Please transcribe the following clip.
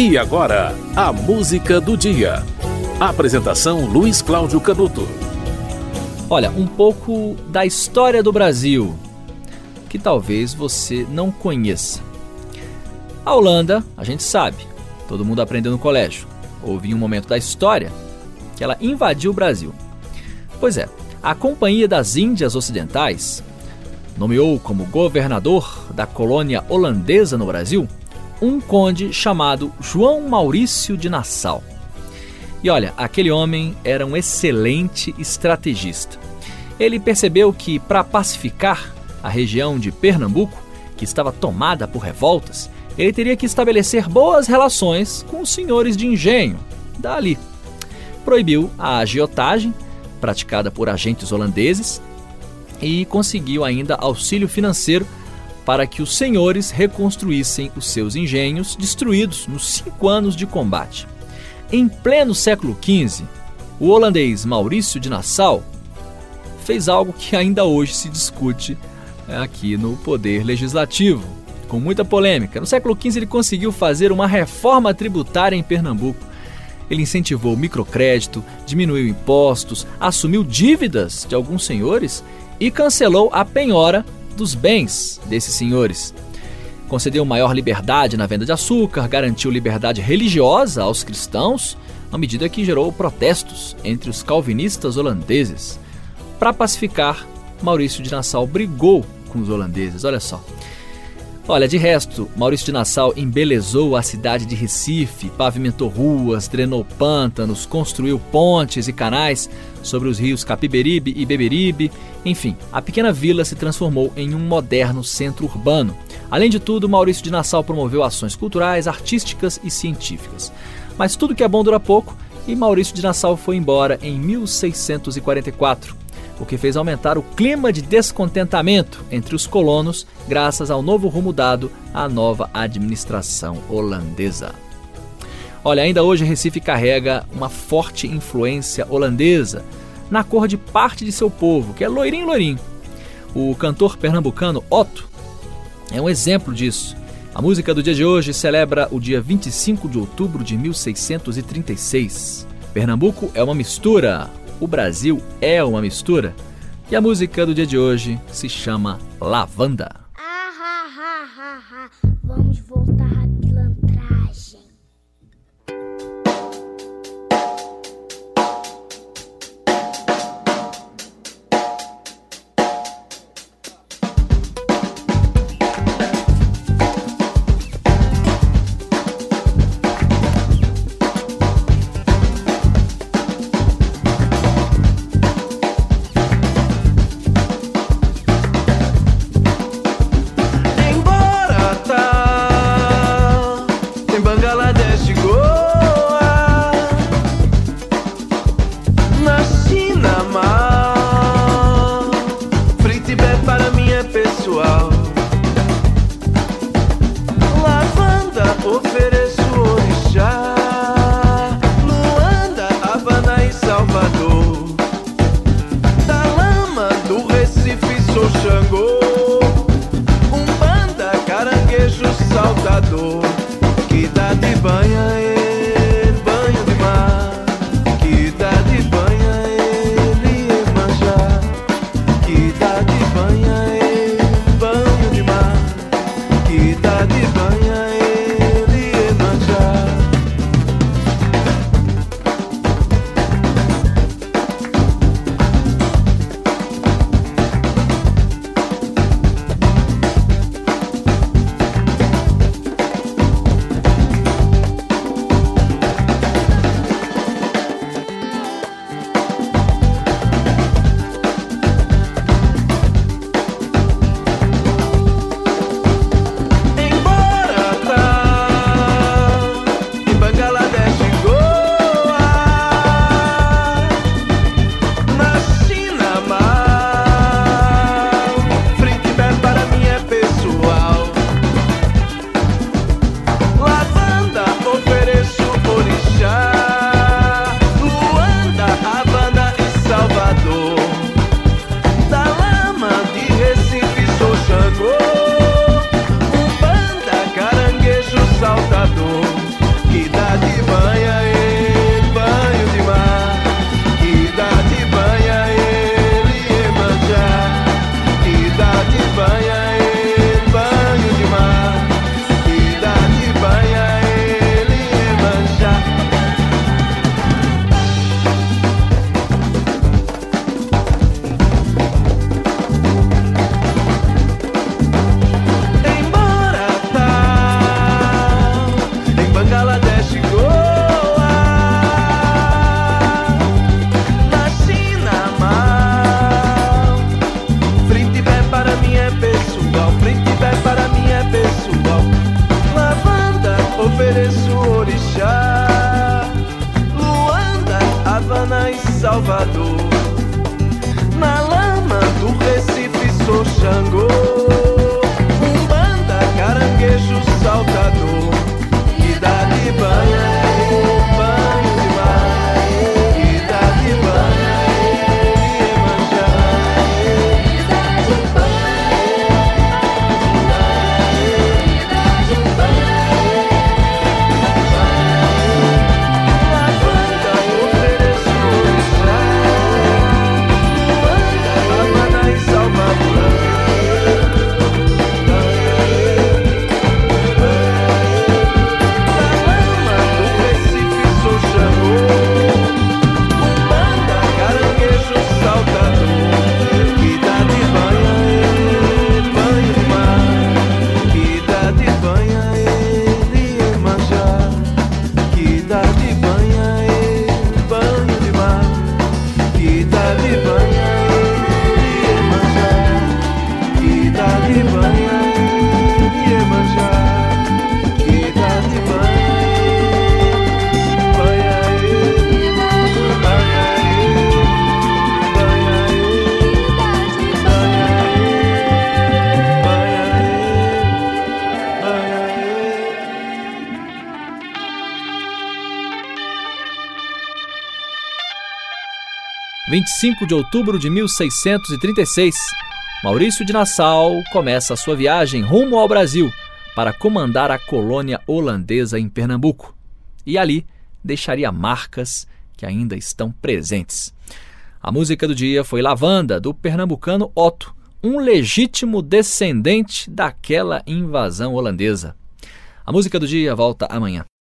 E agora, a música do dia. Apresentação Luiz Cláudio Canuto. Olha, um pouco da história do Brasil, que talvez você não conheça. A Holanda, a gente sabe, todo mundo aprendeu no colégio. Houve um momento da história que ela invadiu o Brasil. Pois é, a Companhia das Índias Ocidentais nomeou como governador da colônia holandesa no Brasil um conde chamado João Maurício de Nassau. E olha, aquele homem era um excelente estrategista. Ele percebeu que para pacificar a região de Pernambuco, que estava tomada por revoltas, ele teria que estabelecer boas relações com os senhores de engenho dali. Proibiu a agiotagem, praticada por agentes holandeses, e conseguiu ainda auxílio financeiro para que os senhores reconstruíssem os seus engenhos destruídos nos cinco anos de combate. Em pleno século XV, o holandês Maurício de Nassau fez algo que ainda hoje se discute é, aqui no Poder Legislativo, com muita polêmica. No século XV, ele conseguiu fazer uma reforma tributária em Pernambuco. Ele incentivou o microcrédito, diminuiu impostos, assumiu dívidas de alguns senhores e cancelou a penhora dos bens desses senhores. Concedeu maior liberdade na venda de açúcar, garantiu liberdade religiosa aos cristãos, à medida que gerou protestos entre os calvinistas holandeses. Para pacificar, Maurício de Nassau brigou com os holandeses, olha só. Olha, de resto, Maurício de Nassau embelezou a cidade de Recife, pavimentou ruas, drenou pântanos, construiu pontes e canais sobre os rios Capiberibe e Beberibe. Enfim, a pequena vila se transformou em um moderno centro urbano. Além de tudo, Maurício de Nassau promoveu ações culturais, artísticas e científicas. Mas tudo que é bom dura pouco e Maurício de Nassau foi embora em 1644 o que fez aumentar o clima de descontentamento entre os colonos, graças ao novo rumo dado à nova administração holandesa. Olha, ainda hoje Recife carrega uma forte influência holandesa na cor de parte de seu povo, que é loirinho loirinho. O cantor pernambucano Otto é um exemplo disso. A música do dia de hoje celebra o dia 25 de outubro de 1636. Pernambuco é uma mistura, o Brasil é uma mistura. E a música do dia de hoje se chama Lavanda. Salvador. 25 de outubro de 1636, Maurício de Nassau começa a sua viagem rumo ao Brasil para comandar a colônia holandesa em Pernambuco. E ali deixaria marcas que ainda estão presentes. A música do dia foi Lavanda, do pernambucano Otto, um legítimo descendente daquela invasão holandesa. A música do dia volta amanhã.